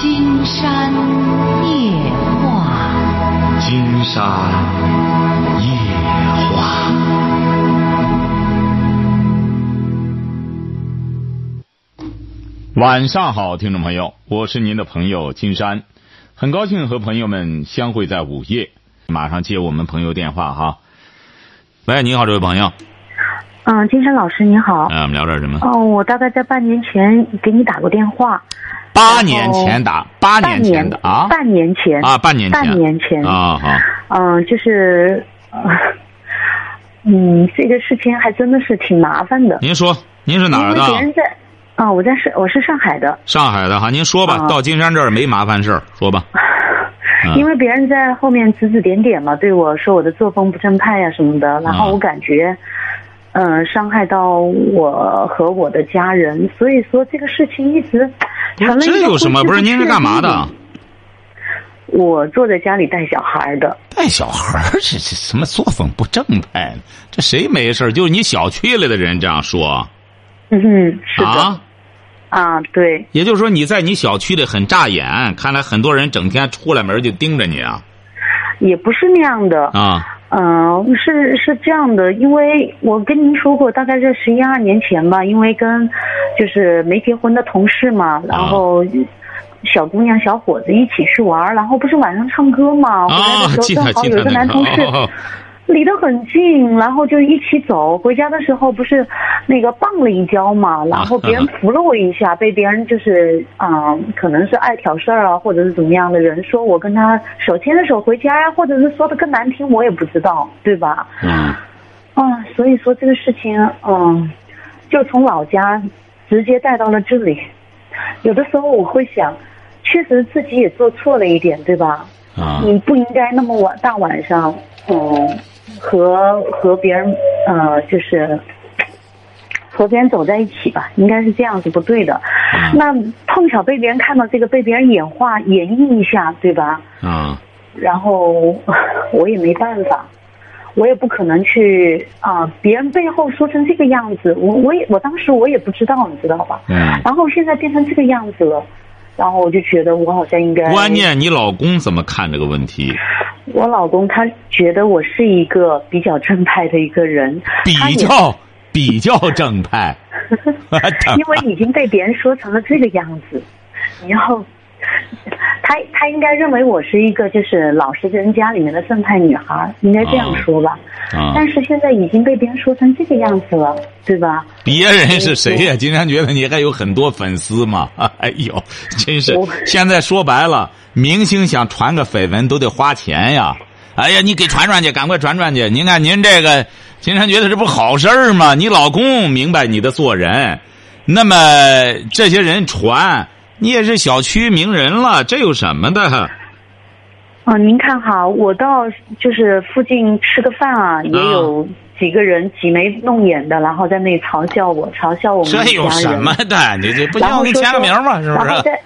金山夜话，金山夜话。晚上好，听众朋友，我是您的朋友金山，很高兴和朋友们相会在午夜。马上接我们朋友电话哈。喂，你好，这位朋友。嗯，金山老师你好。嗯，我们聊点什么？哦，我大概在半年前给你打过电话。八年前打，八年前的啊，半年前啊，半年前，半年前啊，好。嗯，就是，呃嗯，这个事情还真的是挺麻烦的。您说，您是哪儿的？别人在，啊，我在是我是上海的。上海的哈，您说吧，啊到金山这儿没麻烦事儿，说吧。嗯 因为别人在后面指指点点嘛，对我说我的作风不正派呀、什么的，然后我感觉，嗯、伤害到我和我的家人，所以说这个事情一直不成了一个这有什么？不是您是干嘛的？我坐在家里带小孩的。带小孩儿，这这什么作风不正派？这谁没事儿就是你小区里的人这样说嗯哼，是的啊？啊，对，也就是说你在你小区里很扎眼，看来很多人整天出来门就盯着你啊也不是那样的。啊嗯、是是这样的，因为我跟您说过，大概在十一二年前吧，因为跟就是没结婚的同事嘛，然后小姑娘小伙子一起去玩，然后不是晚上唱歌嘛，回来啊！的时候正好有一个男同事。哦离得很近，然后就一起走。回家的时候不是那个绊了一跤嘛，然后别人扶了我一下，被别人就是啊、可能是爱挑事儿啊，或者是怎么样的人说我跟他手牵着手回家呀，或者是说的更难听，我也不知道，对吧？嗯啊，所以说这个事情，嗯，就从老家直接带到了这里。有的时候我会想，确实自己也做错了一点，对吧？啊你不应该那么晚大晚上，嗯，和和别人，呃，就是和别人走在一起吧，应该是这样是不对的。嗯那碰巧被别人看到这个，被别人演化演绎一下，对吧？啊然后我也没办法，我也不可能去啊、别人背后说成这个样子，我我也我当时我也不知道，你知道吧？嗯。然后现在变成这个样子了，然后我就觉得我好像应该。关键你老公怎么看这个问题？我老公他觉得我是一个比较正派的一个人，比较比较正派，因为已经被别人说成了这个样子，然后他他应该认为我是一个就是老实人家里面的正派女孩，应该这样说吧。啊！但是现在已经被别人说成这个样子了，对吧？别人是谁呀、金山觉得你还有很多粉丝嘛？哎呦，真是！现在说白了，明星想传个绯闻都得花钱呀。哎呀，你给传传去，赶快传传去！您看您这个，金山觉得这不好事儿吗？你老公明白你的做人，那么这些人传，你也是小区名人了，这有什么的？哦，您看哈，我到就是附近吃个饭啊，也有几个人挤眉弄眼的，然后在那里嘲笑我，嘲笑我们这有什么的？你这不然后说要给你签个名吗？是不是？然后在，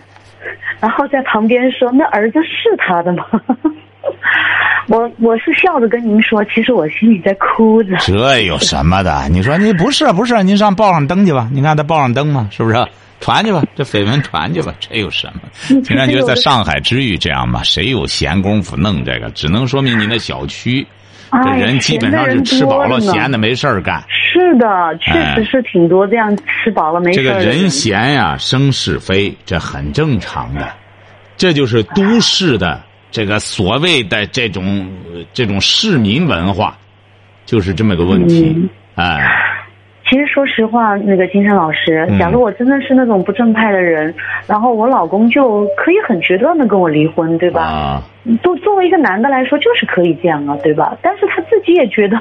然后在旁边说：“那儿子是他的吗？” 我我是笑着跟您说，其实我心里在哭着。这有什么的？你说你不是不是？您上报上登去吧。你看他报上登嘛？是不是？传去吧，这绯闻传去吧，这有什么？嗯经常觉得在上海之余这样吧，谁有闲工夫弄这个？只能说明你那小区这哎人基本上是吃饱了，闲的没事儿干。是的，确实是挺多这样吃饱了没事儿的这个人闲呀，生是非，这很正常的。这就是都市的这个所谓的这种呃这种市民文化，就是这么个问题。嗯哎，其实说实话，那个金山老师嗯，假如我真的是那种不正派的人，然后我老公就可以很决断的跟我离婚，对吧？啊。都作为一个男的来说，就是可以这样啊，对吧？但是他自己也觉得，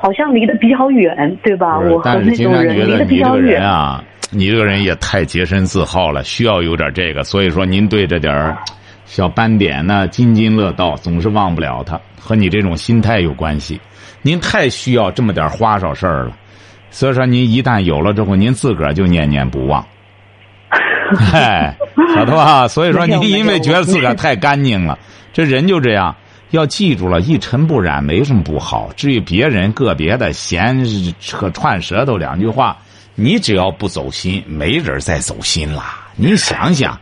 好像离得比较远，对吧？我和那种人离得比得你这个较远人。啊，你这个人也太洁身自好了，需要有点这个。所以说，您对这点儿小斑点呢津津乐道，总是忘不了他，和你这种心态有关系。您太需要这么点花哨事儿了，所以说您一旦有了之后，您自个儿就念念不忘。哎，晓得吧？所以说，您因为觉得自个儿太干净了，这人就这样。要记住了，一尘不染没什么不好。至于别人个别的闲扯串舌头两句话，你只要不走心，没人再走心啦。你想想，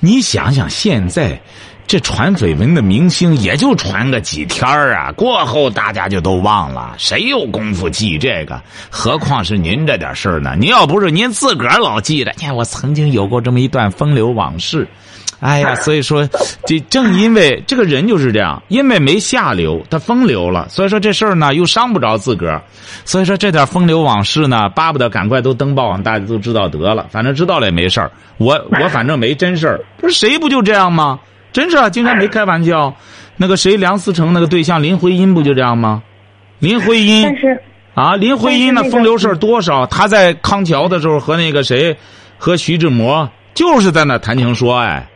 你想想现在。这传绯闻的明星也就传个几天啊，过后大家就都忘了，谁有功夫记这个？何况是您这点事儿呢？您要不是您自个儿老记着，你看我曾经有过这么一段风流往事，哎呀，所以说，这正因为这个人就是这样，因为没下流，他风流了，所以说这事儿呢又伤不着自个儿，所以说这点风流往事呢，巴不得赶快都登报，让大家都知道得了，反正知道了也没事儿，我我反正没真事儿，不是谁不就这样吗？真是啊，经常没开玩笑。那个谁，梁思成那个对象林徽因不就这样吗？林徽因，但是啊，林徽因那风流事儿多少？她在康桥的时候和那个谁，和徐志摩就是在那谈情说爱。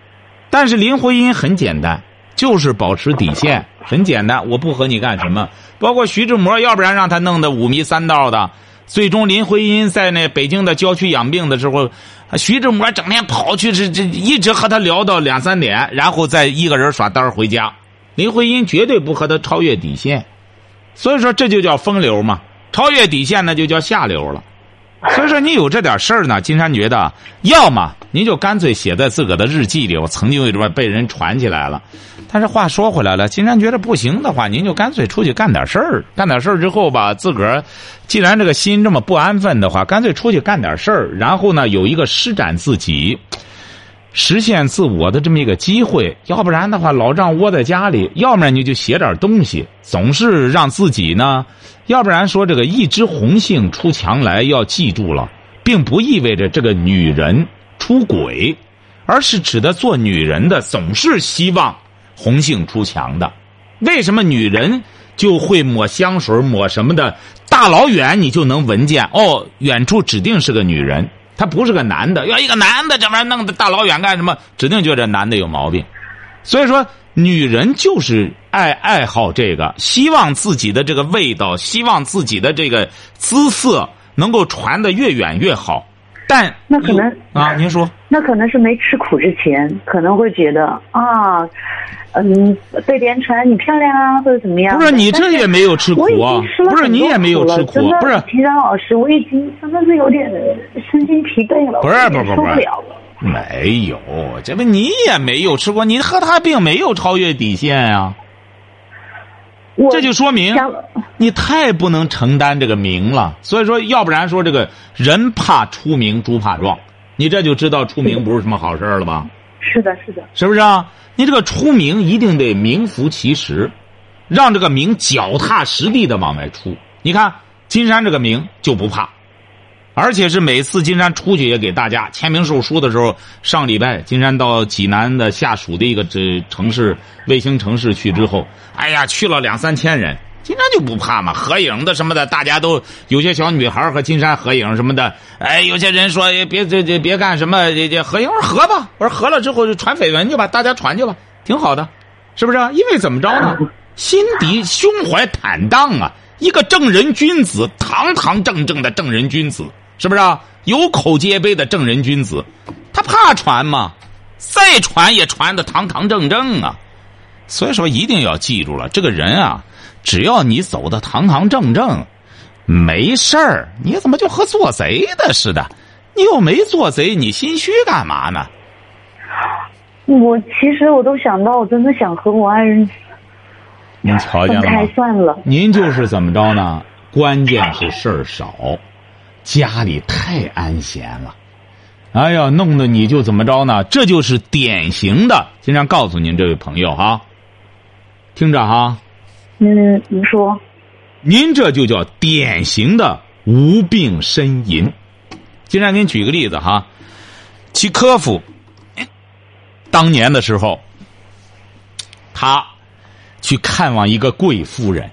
但是林徽因很简单，就是保持底线，很简单。我不和你干什么。包括徐志摩，要不然让他弄得五迷三道的。最终，林徽因在那北京的郊区养病的时候。徐志摩整天跑去，这这一直和他聊到两三点，然后再一个人耍单回家。林徽因绝对不和他超越底线，所以说这就叫风流嘛。超越底线那就叫下流了。所以说你有这点事儿呢，金山觉得，要么您就干脆写在自个的日记里。我曾经为什么被人传起来了？但是话说回来了，金山觉得不行的话，您就干脆出去干点事儿。干点事儿之后吧，自个儿既然这个心这么不安分的话，干脆出去干点事儿，然后呢有一个施展自己、实现自我的这么一个机会。要不然的话，老丈窝在家里，要不然你就写点东西，总是让自己呢。要不然说这个一枝红杏出墙来，要记住了，并不意味着这个女人出轨，而是指的做女人的总是希望红杏出墙的。为什么女人就会抹香水抹什么的？大老远你就能闻见哦，远处指定是个女人，他不是个男的。要一个男的这玩意弄的大老远干什么？指定觉得男的有毛病。所以说。女人就是爱爱好这个，希望自己的这个味道，希望自己的这个姿色能够传得越远越好。但那可能啊，您说那可能是没吃苦之前，可能会觉得啊，嗯，被别人传你漂亮啊，或者怎么样。不是你这也没有吃苦啊，不是你也没有吃苦，不是。提张老师，我已经真的是有点身心疲惫了，不是，不是，受不了了。没有，这不你也没有吃过，你和他并没有超越底线呀。这就说明你太不能承担这个名了。所以说，要不然说这个人怕出名，猪怕壮。你这就知道出名不是什么好事了吧？是的，是的，是不是啊？你这个出名一定得名副其实，让这个名脚踏实地的往外出。你看金山这个名就不怕。而且是每次金山出去也给大家签名售书的时候，上礼拜金山到济南的下属的一个这城市卫星城市去之后，哎呀，去了两三千人，金山就不怕嘛，合影的什么的，大家都有些小女孩和金山合影什么的，哎，有些人说别这这别干什么这这合影，我说合吧，我说合了之后就传绯闻去吧，大家传去吧，挺好的，是不是啊？因为怎么着呢？心底胸怀坦荡啊，一个正人君子，堂堂正正的正人君子。是不是啊？有口皆碑的正人君子，他怕传吗？再传也传的堂堂正正啊！所以说一定要记住了，这个人啊，只要你走的堂堂正正，没事儿。你怎么就和做贼的似的？你又没做贼，你心虚干嘛呢？我其实我都想到，我真的想和我爱人您瞧见了吗？算了。您就是怎么着呢？关键是事儿少。家里太安闲了，哎呀，弄得你就怎么着呢？这就是典型的。经常告诉您这位朋友哈，听着哈。嗯，您说。您这就叫典型的无病呻吟。经常给你举个例子哈，契科夫当年的时候，他去看望一个贵夫人。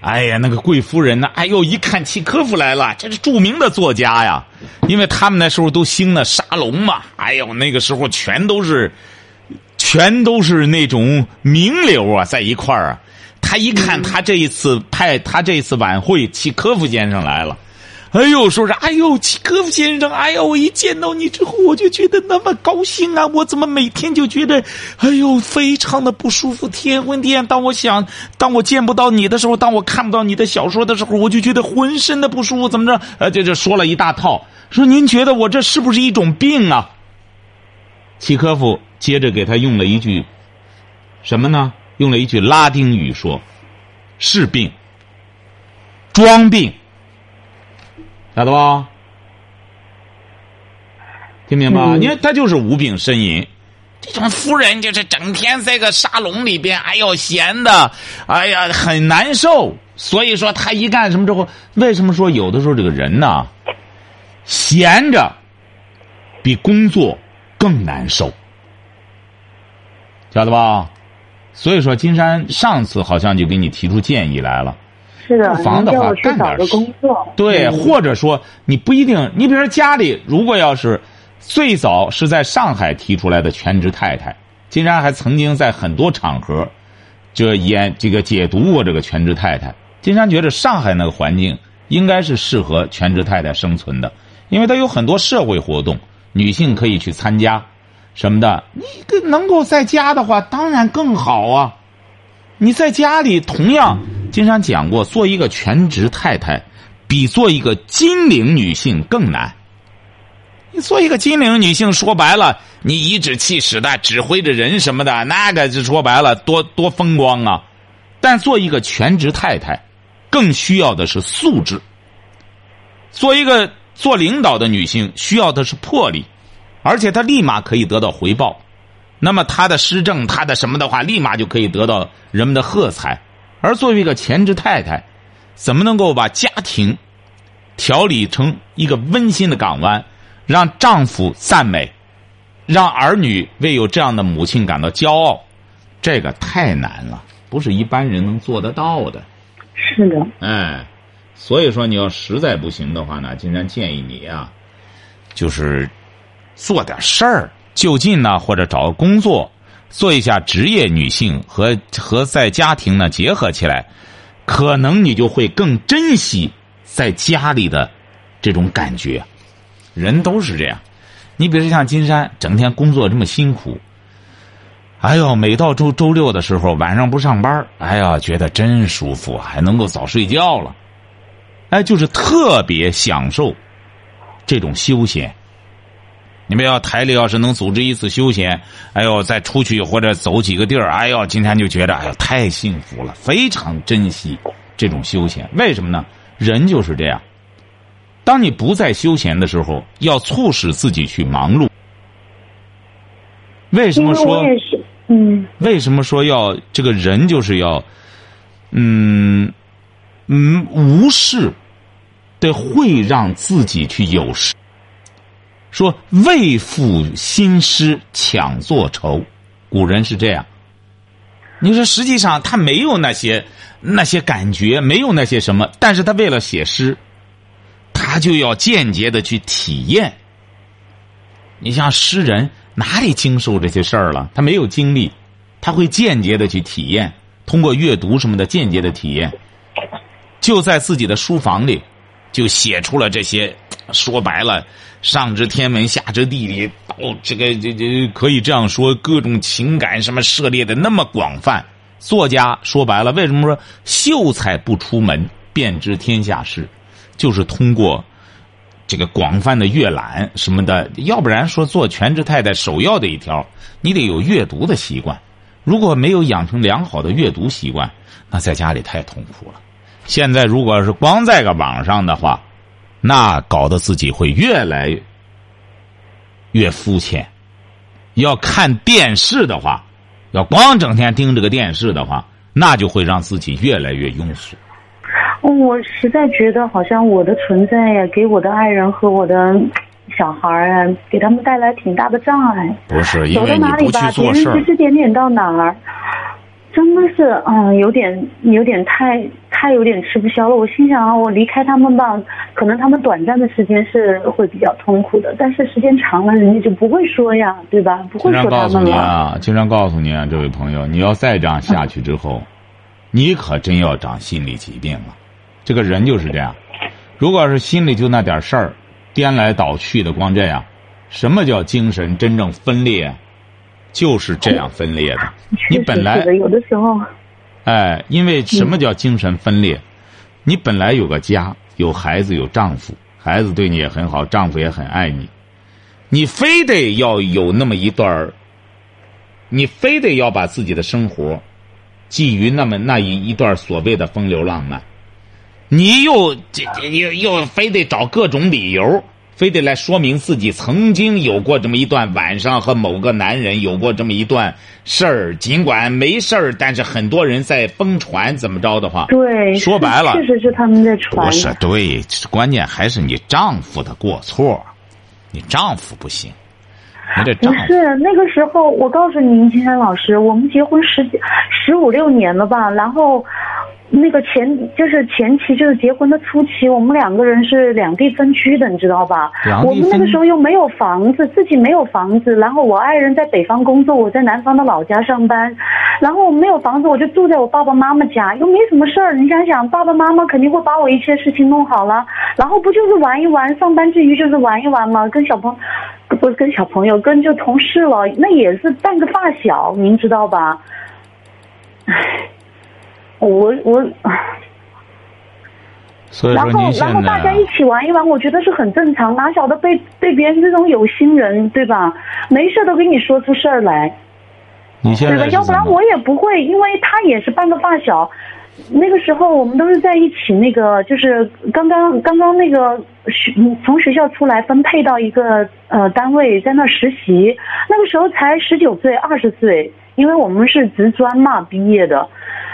哎呀，那个贵夫人呢？哎呦，一看契科夫来了，这是著名的作家呀。因为他们那时候都兴那沙龙嘛。哎呦，那个时候全都是，全都是那种名流啊，在一块儿啊。他一看，他这一次派他这一次晚会，契科夫先生来了。哎呦，说是哎呦，契科夫先生，哎呦，我一见到你之后，我就觉得那么高兴啊！我怎么每天就觉得，哎呦，非常的不舒服，天昏地暗。当我想，当我见不到你的时候，当我看不到你的小说的时候，我就觉得浑身的不舒服。怎么着？呃，这这说了一大套，说您觉得我这是不是一种病啊？契科夫接着给他用了一句什么呢？用了一句拉丁语说：“是病，装病。”晓得吧？听明白？嗯你看他就是无病呻吟。这种夫人就是整天在个沙龙里边，哎呦闲的，哎呀很难受。所以说他一干什么之后，为什么说有的时候这个人呢，闲着比工作更难受，晓得吧？所以说金山上次好像就给你提出建议来了。是的，不妨的话干点事工作。对，嗯或者说你不一定，你比如说家里如果要是最早是在上海提出来的全职太太，金山还曾经在很多场合这演这个解读过这个全职太太。金山觉得上海那个环境应该是适合全职太太生存的，因为它有很多社会活动，女性可以去参加什么的。你个能够在家的话，当然更好啊。你在家里同样，经常讲过，做一个全职太太，比做一个金陵女性更难。你做一个金陵女性，说白了，你颐指气使的指挥着人什么的，那个就说白了，多多风光啊。但做一个全职太太，更需要的是素质。做一个做领导的女性，需要的是魄力，而且她立马可以得到回报。那么她的施政，她的什么的话，立马就可以得到人们的喝彩。而作为一个全职太太，怎么能够把家庭调理成一个温馨的港湾，让丈夫赞美，让儿女为有这样的母亲感到骄傲？这个太难了，不是一般人能做得到的。是的，哎，所以说你要实在不行的话呢，金山建议你啊，就是做点事儿，就近呢或者找个工作，做一下职业女性和和在家庭呢结合起来，可能你就会更珍惜在家里的这种感觉。人都是这样，你比如像金山，整天工作这么辛苦。哎呦，每到周周六的时候，晚上不上班，哎呀，觉得真舒服，还能够早睡觉了。哎，就是特别享受这种休闲。你们要台里要是能组织一次休闲，哎呦，再出去或者走几个地儿，哎呦，今天就觉得哎呦太幸福了，非常珍惜这种休闲。为什么呢？人就是这样，当你不再休闲的时候，要促使自己去忙碌。为什么说嗯，为什么说要这个人就是要，嗯嗯，无事得会让自己去有事。说为赋新诗强作愁，古人是这样。你说实际上他没有那些那些感觉，没有那些什么，但是他为了写诗，他就要间接的去体验。你像诗人哪里经受这些事儿了？他没有经历，他会间接的去体验，通过阅读什么的间接的体验，就在自己的书房里，就写出了这些。说白了，上知天文，下知地理，哦，这个这这可以这样说，各种情感什么涉猎的那么广泛。作家说白了，为什么说秀才不出门便知天下事，就是通过。这个广泛的阅览什么的，要不然说做全职太太首要的一条，你得有阅读的习惯。如果没有养成良好的阅读习惯，那在家里太痛苦了。现在如果是光在个网上的话，那搞得自己会越来越越肤浅。要看电视的话，要光整天盯着个电视的话，那就会让自己越来越庸俗。哦我实在觉得好像我的存在呀，给我的爱人和我的小孩儿啊，给他们带来挺大的障碍。不是因为你不去做事儿人指，指点点到哪儿，真的是嗯，有点有点太太有点吃不消了。我心想啊，我离开他们吧，可能他们短暂的时间是会比较痛苦的，但是时间长了，人家就不会说呀，对吧？不会经常说告诉你他们了。啊，经常告诉你啊，这位朋友，你要再这样下去之后，你可真要长心理疾病了。这个人就是这样，如果是心里就那点事儿，颠来倒去的，光这样，什么叫精神真正分裂？就是这样分裂的。你本来有的时候，哎，因为什么叫精神分裂？你本来有个家，有孩子，有丈夫，孩子对你也很好，丈夫也很爱你。你非得要有那么一段儿，你非得要把自己的生活寄于那么那一一段所谓的风流浪漫，你又这这又又非得找各种理由，非得来说明自己曾经有过这么一段晚上和某个男人有过这么一段事儿，尽管没事儿，但是很多人在疯传怎么着的话，对，说白了确实是他们在传不。是对，关键还是你丈夫的过错，你丈夫不行，不是那个时候，我告诉您，金山老师，我们结婚十几、十五六年了吧？然后，那个前就是前期就是结婚的初期，我们两个人是两地分居的，你知道吧我们那个时候又没有房子，自己没有房子，然后我爱人在北方工作，我在南方的老家上班，然后我没有房子，我就住在我爸爸妈妈家，又没什么事儿。你想想，爸爸妈妈肯定会把我一切事情弄好了，然后不就是玩一玩，上班之余就是玩一玩嘛？跟小朋不是跟小朋友，跟就同事了，那也是半个发小，您知道吧？唉，我我，所以然后然后大家一起玩一玩，我觉得是很正常，哪晓得被被别人这种有心人，对吧？没事都给你说出事儿来。对吧？你现在是要不然我也不会，因为他也是半个发小。那个时候我们都是在一起，那个就是刚刚刚刚那个学从学校出来分配到一个呃单位，在那实习。那个时候才十九岁、二十岁，因为我们是职专嘛毕业的。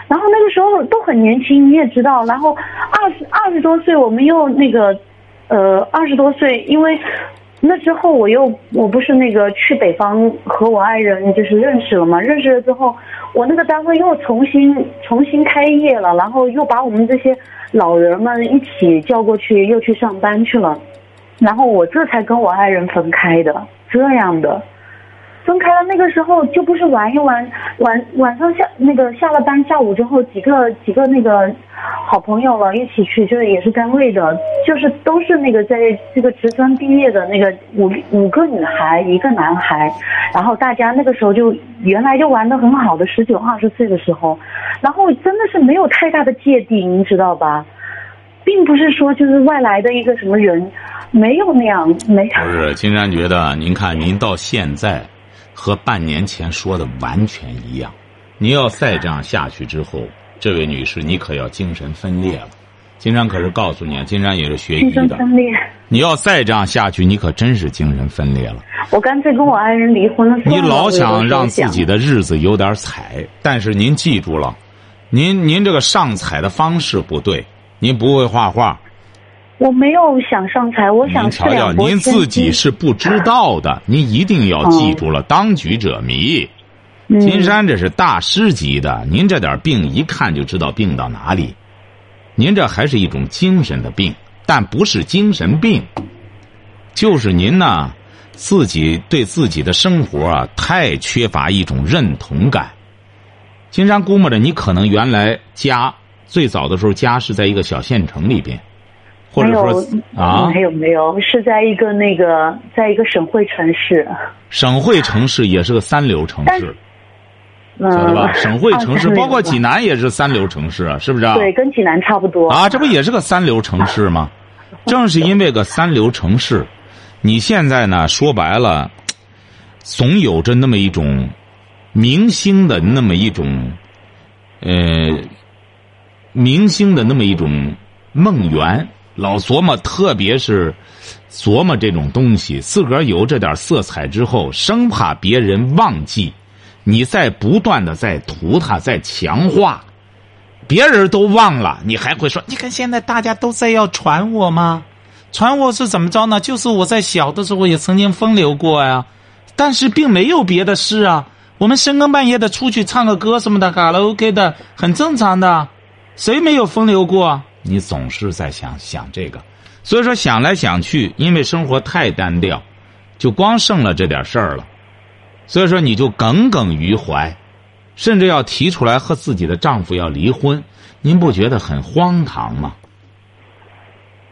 然后那个时候都很年轻，你也知道。然后二十二十多岁，我们又那个呃二十多岁，因为那之后我又我不是那个去北方和我爱人就是认识了嘛，认识了之后，我那个单位又重新重新开业了，然后又把我们这些老人们一起叫过去，又去上班去了，然后我这才跟我爱人分开的，这样的。分开了，那个时候就不是玩一玩，晚晚上下那个下了班，下午之后几个几个那个好朋友了，一起去，就是也是单位的，就是都是那个在这个职专毕业的那个五五个女孩一个男孩，然后大家那个时候就原来就玩的很好的，十九二十岁的时候，然后真的是没有太大的芥蒂，您知道吧？并不是说就是外来的一个什么人，没有那样，没有。不是金山觉得，您看您到现在和半年前说的完全一样。你要再这样下去之后，这位女士，你可要精神分裂了。金山可是告诉你，啊，金山也是学医精神的，分裂。你要再这样下去，你可真是精神分裂了。我干脆跟我爱人离婚了。你老想想让自己的日子有点彩，但是您记住了，您您这个上彩的方式不对，您不会画画，我没有想上财，我想四您瞧瞧，您自己是不知道的，您一定要记住了，当局者迷。嗯金山这是大师级的，您这点病一看就知道病到哪里。您这还是一种精神的病，但不是精神病，就是您呢自己对自己的生活啊太缺乏一种认同感。金山估摸着你可能原来家最早的时候家是在一个小县城里边，或者说啊没有没有，是在一个那个，在一个省会城市，省会城市也是个三流城市，嗯，晓得吧？省会城市包括济南也是三流城市啊，是不是啊？对，跟济南差不多。啊，这不也是个三流城市吗？正是因为个三流城市，你现在呢说白了，总有着那么一种明星的那么一种，呃，明星的那么一种梦圆，老琢磨，特别是琢磨这种东西，自个儿有这点色彩之后，生怕别人忘记，你在不断的在涂它，在强化。别人都忘了，你还会说？你看现在大家都在要传我吗？传我是怎么着呢？就是我在小的时候也曾经风流过呀，但是并没有别的事啊。我们深更半夜的出去唱个歌什么的，卡拉 OK 的，很正常的。谁没有风流过？你总是在想想这个，所以说想来想去，因为生活太单调，就光剩了这点事儿了。所以说你就耿耿于怀。甚至要提出来和自己的丈夫要离婚，您不觉得很荒唐吗？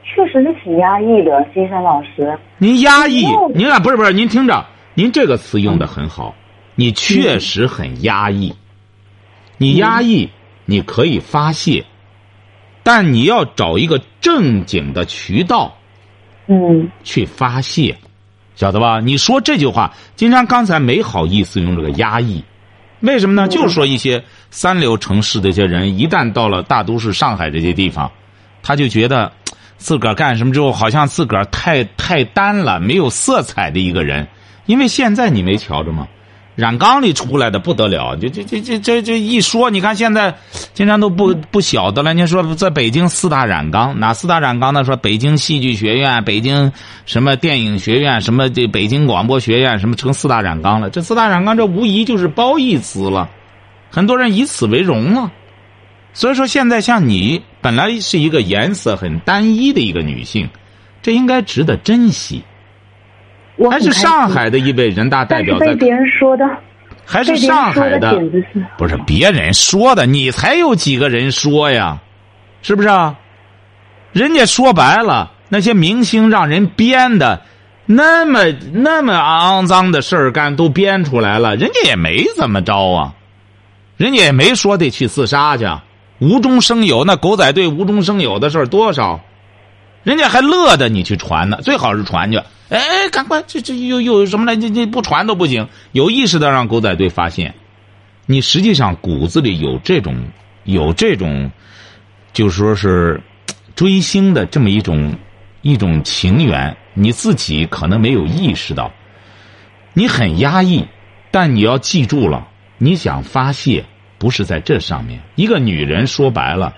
确实是挺压抑的，金山老师。您压抑，您啊，不是不是，您听着，您这个词用的很好，你确实很压抑。你压抑，你可以发泄，但你要找一个正经的渠道嗯去发泄。晓得吧？你说这句话，金山刚才没好意思用这个压抑，为什么呢？就是说一些三流城市的一些人，一旦到了大都市上海这些地方，他就觉得自个儿干什么之后，好像自个儿太太单了，没有色彩的一个人。因为现在你没瞧着吗？染缸里出来的不得了，这这这这这这一说，你看现在经常都不不晓得了。你说在北京四大染缸，哪四大染缸呢？说北京戏剧学院、北京什么电影学院、什么这北京广播学院，什么成四大染缸了？这四大染缸，这无疑就是褒义词了，很多人以此为荣了。所以说，现在像你本来是一个颜色很单一的一个女性，这应该值得珍惜。还是上海的一位人大代表被别人说的，还是上海的，不是别人说的，你才有几个人说呀？是不是啊？人家说白了，那些明星让人编的，那么那么肮脏的事儿干都编出来了，人家也没怎么着啊，人家也没说得去自杀去，无中生有，那狗仔队无中生有的事儿多少？人家还乐得你去传呢，最好是传去。哎，赶快，这这又又有什么来？你你不传都不行，有意识的让狗仔队发现，你实际上骨子里有这种有这种，就说是追星的这么一种一种情缘，你自己可能没有意识到，你很压抑，但你要记住了，你想发泄不是在这上面。一个女人说白了，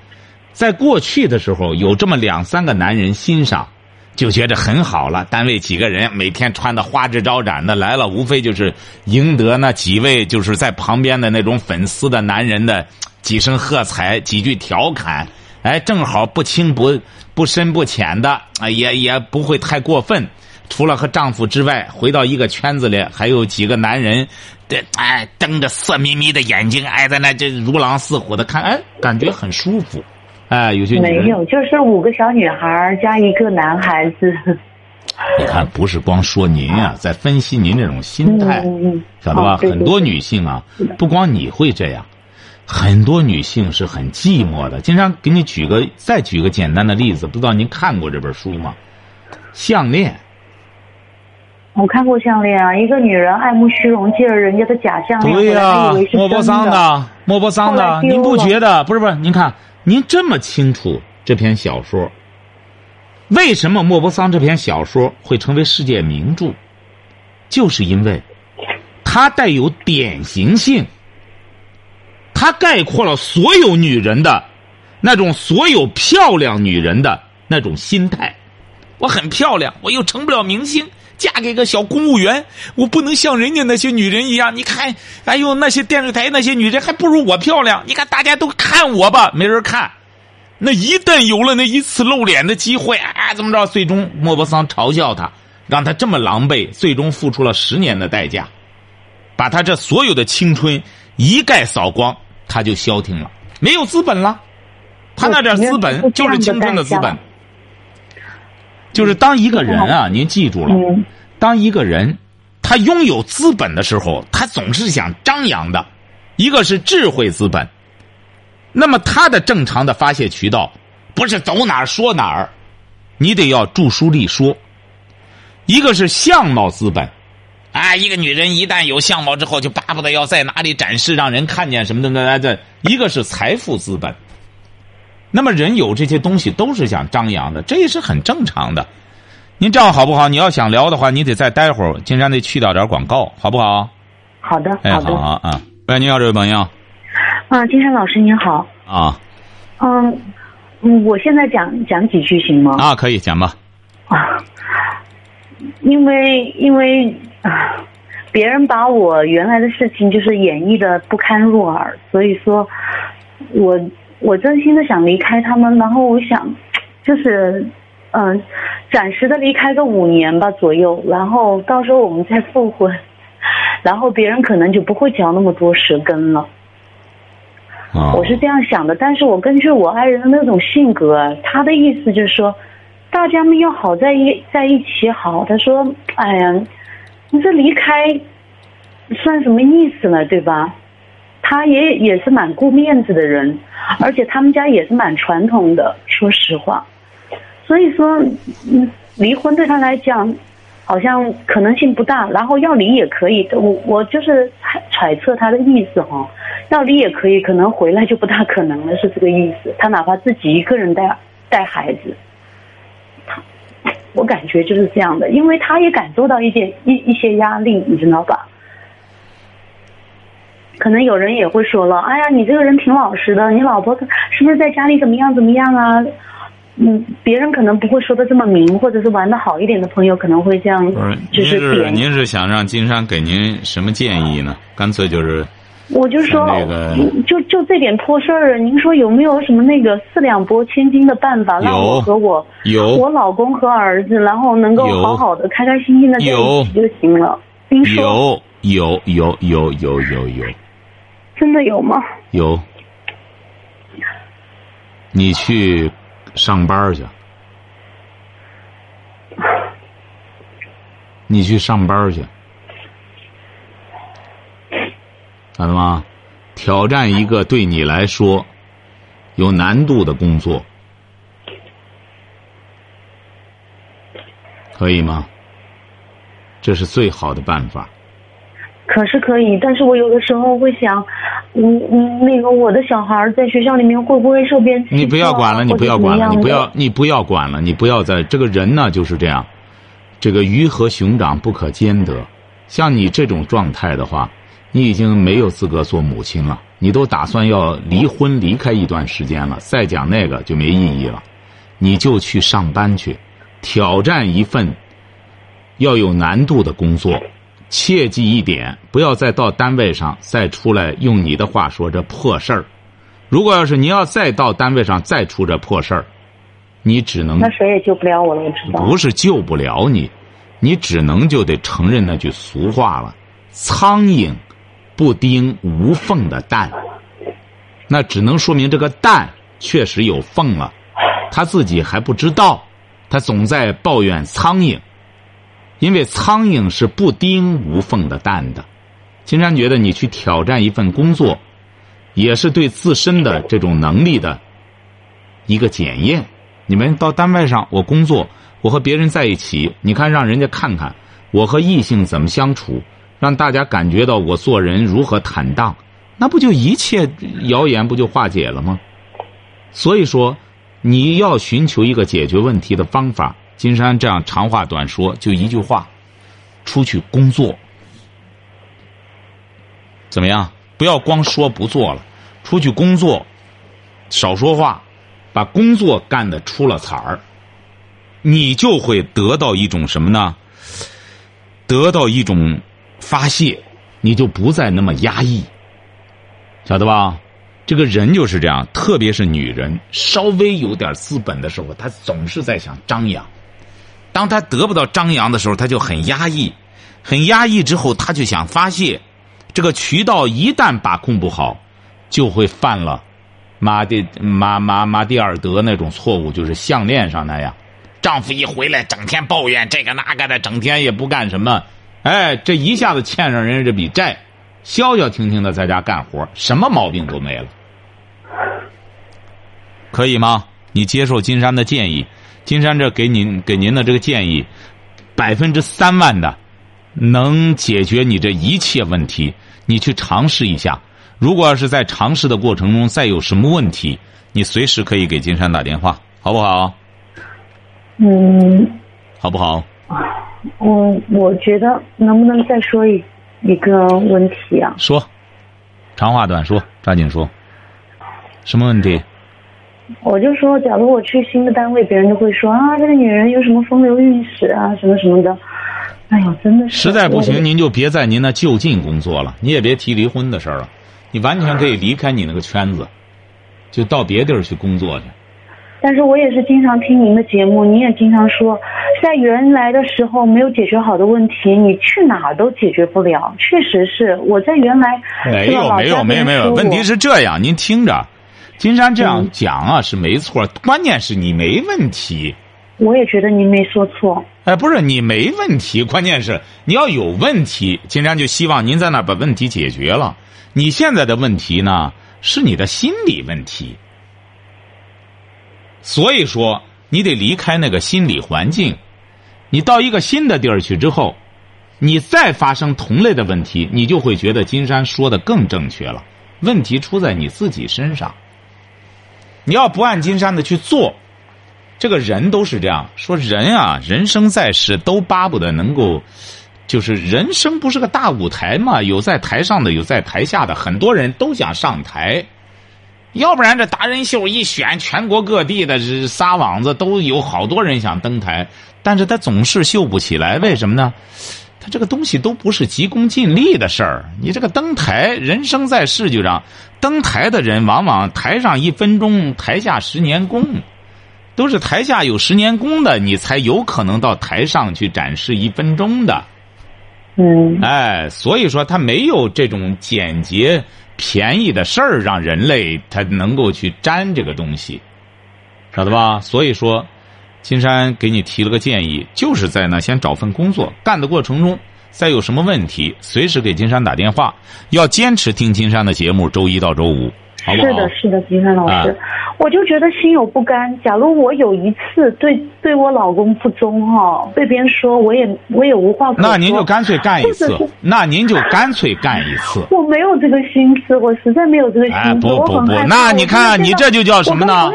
在过去的时候有这么两三个男人欣赏。就觉得很好了，单位几个人每天穿的花枝招展的来了，无非就是赢得那几位就是在旁边的那种粉丝的男人的几声喝彩、几句调侃，哎，正好不清不不深不浅的，啊，也也不会太过分。除了和丈夫之外，回到一个圈子里，还有几个男人，这哎瞪着色眯眯的眼睛，哎，在那这如狼似虎的看，哎，感觉很舒服。哎，有些没有，就是五个小女孩加一个男孩子。你看，不是光说您啊，在分析您这种心态，晓得吧？很多女性啊，不光你会这样，很多女性是很寂寞的。经常给你举个，再举个简单的例子，不知道您看过这本书吗？项链。我看过项链啊，一个女人爱慕虚荣，借着人家的假项链，对呀，莫泊桑的，莫泊桑的，您不觉得？不是不是，您看。您这么清楚这篇小说，为什么莫泊桑这篇小说会成为世界名著？就是因为它带有典型性，它概括了所有女人的那种所有漂亮女人的那种心态。我很漂亮，我又成不了明星。嫁给个小公务员，我不能像人家那些女人一样。你看，哎呦，那些电视台那些女人还不如我漂亮。你看，大家都看我吧，没人看。那一旦有了那一次露脸的机会，啊，怎么着？最终莫泊桑嘲笑他，让他这么狼狈，最终付出了十年的代价，把他这所有的青春一概扫光，他就消停了，没有资本了。他那点资本就是青春的资本。就是当一个人啊，您记住了，当一个人他拥有资本的时候，他总是想张扬的。一个是智慧资本，那么他的正常的发泄渠道不是走哪儿说哪儿，你得要著书立说。一个是相貌资本，啊，一个女人一旦有相貌之后，就巴不得要在哪里展示，让人看见什么的。那这一个是财富资本。那么人有这些东西都是想张扬的，这也是很正常的。您这样好不好？你要想聊的话，你得再待会儿，金山得去掉点广告，好不好？好的，哎，好啊啊！喂，你好，这位朋友。啊，金山老师您好。啊。嗯，嗯，我现在讲讲几句行吗？啊，可以讲吧。啊，因为因为啊，别人把我原来的事情就是演绎的不堪入耳，所以说，我。我真心的想离开他们，然后我想，就是，嗯，暂时的离开个五年吧左右，然后到时候我们再复婚，然后别人可能就不会嚼那么多舌根了。我是这样想的，但是我根据我爱人的那种性格，他的意思就是说，大家们要好在一在一起好。他说，哎呀，你这离开，算什么意思呢？对吧？他也也是蛮顾面子的人，而且他们家也是蛮传统的，说实话。所以说，嗯，离婚对他来讲，好像可能性不大，然后要离也可以，我我就是揣揣测他的意思哈，要离也可以，可能回来就不大可能了，是这个意思。他哪怕自己一个人带带孩子，他我感觉就是这样的，因为他也感受到一点一一些压力，你知道吧？可能有人也会说了，哎呀，你这个人挺老实的，你老婆是不是在家里怎么样怎么样啊？嗯，别人可能不会说的这么明，或者是玩的好一点的朋友可能会这样，不是，就您是点。您是想让金山给您什么建议呢？干脆就是，我就说那个，就就这点破事儿，您说有没有什么那个四两拨千斤的办法，让我和我有我老公和儿子，然后能够好好的、开开心心的在一起就行了？您说有有有有有有有真的有吗？有，你去上班去，你去上班去，看到吗？挑战一个对你来说有难度的工作，可以吗？这是最好的办法。可是可以，但是我有的时候会想，嗯嗯，那个我的小孩在学校里面会不会受别人啊你不要管了，你不要管了，你不要，你不要管了，你不要在这个人呢就是这样，这个鱼和熊掌不可兼得。像你这种状态的话，你已经没有资格做母亲了，你都打算要离婚离开一段时间了，再讲那个就没意义了。你就去上班去，挑战一份要有难度的工作。切记一点，不要再到单位上再出来用你的话说这破事儿。如果要是你要再到单位上再出这破事儿，你只能那谁也救不了我了，我知道。不是救不了你，你只能就得承认那句俗话了：苍蝇不叮无缝的蛋。那只能说明这个蛋确实有缝了，他自己还不知道，他总在抱怨苍蝇。因为苍蝇是不叮无缝的蛋的，金山觉得你去挑战一份工作，也是对自身的这种能力的一个检验。你们到单位上，我工作，我和别人在一起，你看让人家看看我和异性怎么相处，让大家感觉到我做人如何坦荡，那不就一切谣言不就化解了吗？所以说，你要寻求一个解决问题的方法。金山这样长话短说，就一句话：出去工作，怎么样？不要光说不做了，出去工作，少说话，把工作干得出了彩儿，你就会得到一种什么呢？得到一种发泄，你就不再那么压抑，晓得吧？这个人就是这样，特别是女人，稍微有点资本的时候，她总是在想张扬。当她得不到张扬的时候，她就很压抑，很压抑之后，她就想发泄。这个渠道一旦把控不好，就会犯了马蒂马马马蒂尔德那种错误，就是项链上那样。丈夫一回来，整天抱怨这个那个的，整天也不干什么，哎，这一下子欠上人家这笔债，消消停停的在家干活，什么毛病都没了，可以吗？你接受金山的建议，金山这给您给您的这个建议，百分之三万的能解决你这一切问题，你去尝试一下。如果要是在尝试的过程中再有什么问题，你随时可以给金山打电话，好不好？嗯，好不好？我我觉得能不能再说一一个问题啊？说，长话短说，抓紧说。什么问题？我就说，假如我去新的单位，别人就会说啊，这个女人有什么风流韵事啊，什么什么的。哎呦，真的是。实在不行，您就别在您那就近工作了，你也别提离婚的事儿了，你完全可以离开你那个圈子，就到别地儿去工作去。但是我也是经常听您的节目，您也经常说，在原来的时候没有解决好的问题，你去哪儿都解决不了。确实是我在原来没有没有没有没有，问题是这样，您听着，金山这样嗯讲啊是没错，关键是你没问题。我也觉得您没说错。哎，不是你没问题，关键是你要有问题，金山就希望您在那儿把问题解决了。你现在的问题呢，是你的心理问题，所以说你得离开那个心理环境，你到一个新的地儿去之后，你再发生同类的问题，你就会觉得金山说的更正确了。问题出在你自己身上。你要不按金山的去做，这个人都是这样说。人啊，人生在世都巴不得能够，就是人生不是个大舞台嘛？有在台上的，有在台下的，很多人都想上台。要不然这达人秀一选，全国各地的撒网子都有好多人想登台，但是他总是秀不起来，为什么呢？他这个东西都不是急功近利的事儿。你这个登台，人生在世就让登台的人，往往台上一分钟，台下十年功，都是台下有十年功的，你才有可能到台上去展示一分钟的。嗯，哎，所以说他没有这种简洁。便宜的事儿，让人类他能够去沾这个东西，晓得吧？所以说，金山给你提了个建议，就是在那先找份工作，干的过程中再有什么问题，随时给金山打电话。要坚持听金山的节目，周一到周五，好不好？是的，是的，金山老师。我就觉得心有不甘。假如我有一次对对我老公不忠哈，被别人说，我也我也无话可说。那您就干脆干一次。那您就干脆干一次。我没有这个心思，我实在没有这个心思。哎，不不不，那你看你这就叫什么呢？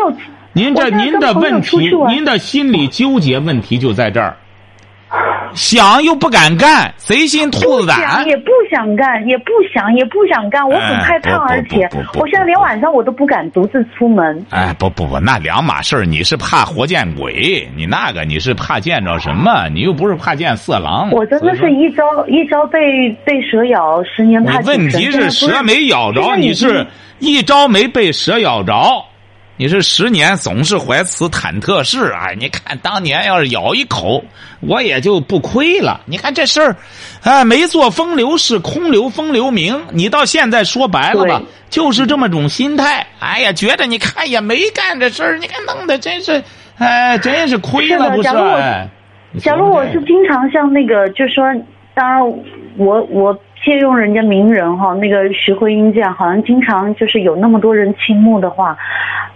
您这您的问题，您的心理纠结问题就在这儿。想又不敢干，贼心兔子胆。也不想干，也不想，也不想干。我很害怕，而且我现在连晚上我都不敢独自出门。哎，不不不，那两码事儿。你是怕活见鬼，你那个你是怕见着什么？你又不是怕见色狼。我真的是一朝一朝被被蛇咬，十年怕井问题是蛇没咬着，你是一朝没被蛇咬着。你是十年总是怀此忐忑事啊！你看当年要是咬一口，我也就不亏了。你看这事儿，哎，没做风流事，空留风流名。你到现在说白了吧，就是这么种心态。哎呀，觉得你看也没干这事儿，你看弄得真是，哎，真是亏了不是？假如我，假如我是经常像那个，就说，当然我我。借用人家名人哈，那个徐慧英这样，好像经常就是有那么多人倾慕的话，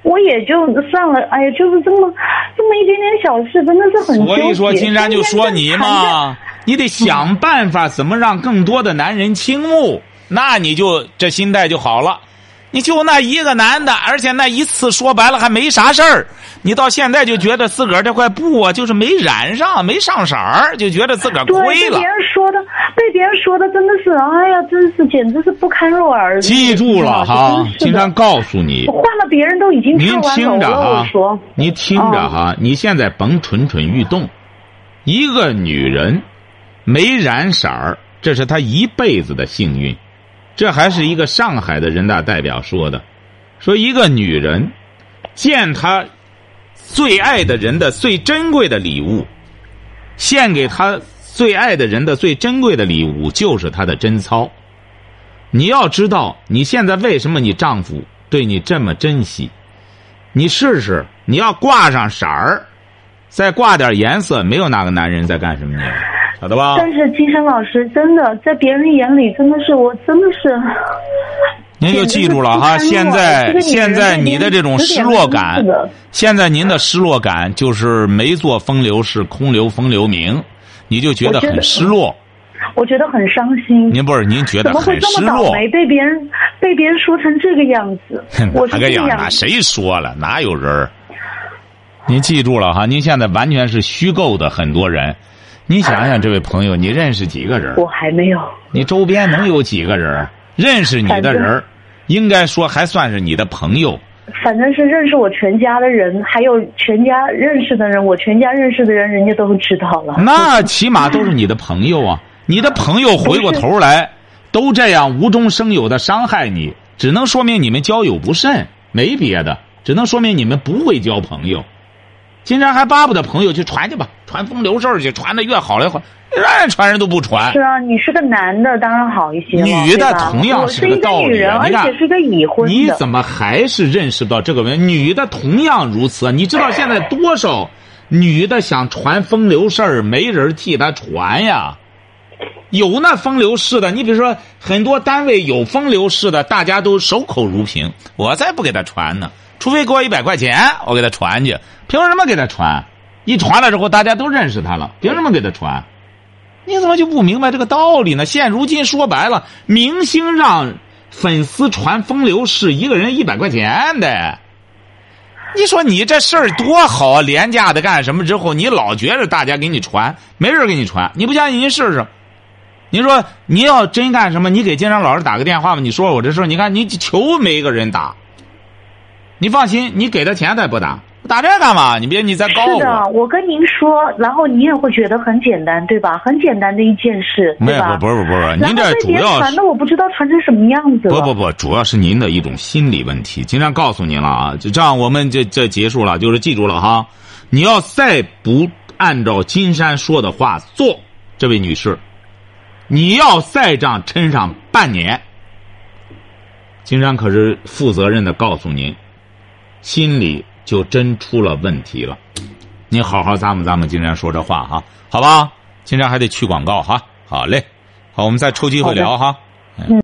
我也就算了。哎呀，就是这么这么一点点小事，真的是很所以说，金山就说你嘛，你得想办法怎么让更多的男人倾慕，那你就这心态就好了。你就那一个男的，而且那一次说白了还没啥事儿，你到现在就觉得自个儿这块布啊，就是没染上，没上色儿，就觉得自个儿亏了。被别人说的，被别人说的真的是，哎呀，真是简直是不堪入耳。记住了哈，经常告诉你，换了别人都已经您听着哈，您听着哈，你现在甭蠢蠢欲动。一个女人没染色儿，这是她一辈子的幸运。这还是一个上海的人大代表说的，说一个女人见她最爱的人的最珍贵的礼物，献给她最爱的人的最珍贵的礼物就是她的贞操。你要知道，你现在为什么你丈夫对你这么珍惜？你试试，你要挂上色儿，再挂点颜色，没有哪个男人在干什么呢？晓得吧？但是金山老师真的在别人眼里真的是我真的是，您就记住了哈。现在现在你的这种失落感，现在您的失落感就是没做风流事，空留风流名，你就觉得很失落。我觉得很伤心。您不是您觉得很失落？被别人被别人说成这个样子，哪个样子？谁说了？哪有人？您记住了哈，您现在完全是虚构的，很多人。你想想，这位朋友，你认识几个人？我还没有。你周边能有几个人认识你的人？应该说还算是你的朋友。反正是认识我全家的人，还有全家认识的人，我全家认识的人，人家都知道了。那起码都是你的朋友啊！你的朋友回过头来都这样无中生有的伤害你，只能说明你们交友不慎，没别的，只能说明你们不会交朋友。金山还巴不得朋友去传去吧，传风流事去，传的越好越好。让人传人都不传。是啊，你是个男的，当然好一些。女的同样是个道理。而且是个已婚你怎么还是认识到这个问题？女的同样如此。你知道现在多少女的想传风流事儿，没人替她传呀？有那风流事的，你比如说很多单位有风流事的，大家都守口如瓶。我才不给他传呢。除非给我一百块钱，我给他传去。凭什么给他传？一传了之后，大家都认识他了，凭什么给他传？你怎么就不明白这个道理呢？现如今说白了，明星让粉丝传风流事，一个人一百块钱的。你说你这事儿多好啊！廉价的干什么之后，你老觉着大家给你传，没人给你传。你不相信，您试试。你说你要真干什么，你给金山老师打个电话吧。你说我这事儿，你看你求没个人打。你放心，你给他钱他也不打。打这干嘛？你别你再告我。是的，我跟您说，然后您也会觉得很简单，对吧？很简单的一件事，对吧？不不不不是，您这主要传的我不知道传成什么样子。不不不，主要是您的一种心理问题。经常告诉您了啊，就这样，我们这这结束了，就是记住了哈。你要再不按照金山说的话做，这位女士，你要再这样撑上半年，金山可是负责任的告诉您，心里。就真出了问题了，你好好咱们咱们今天说这话哈，好吧？今天还得去广告哈，好嘞，好，我们再抽机会聊哈。嗯。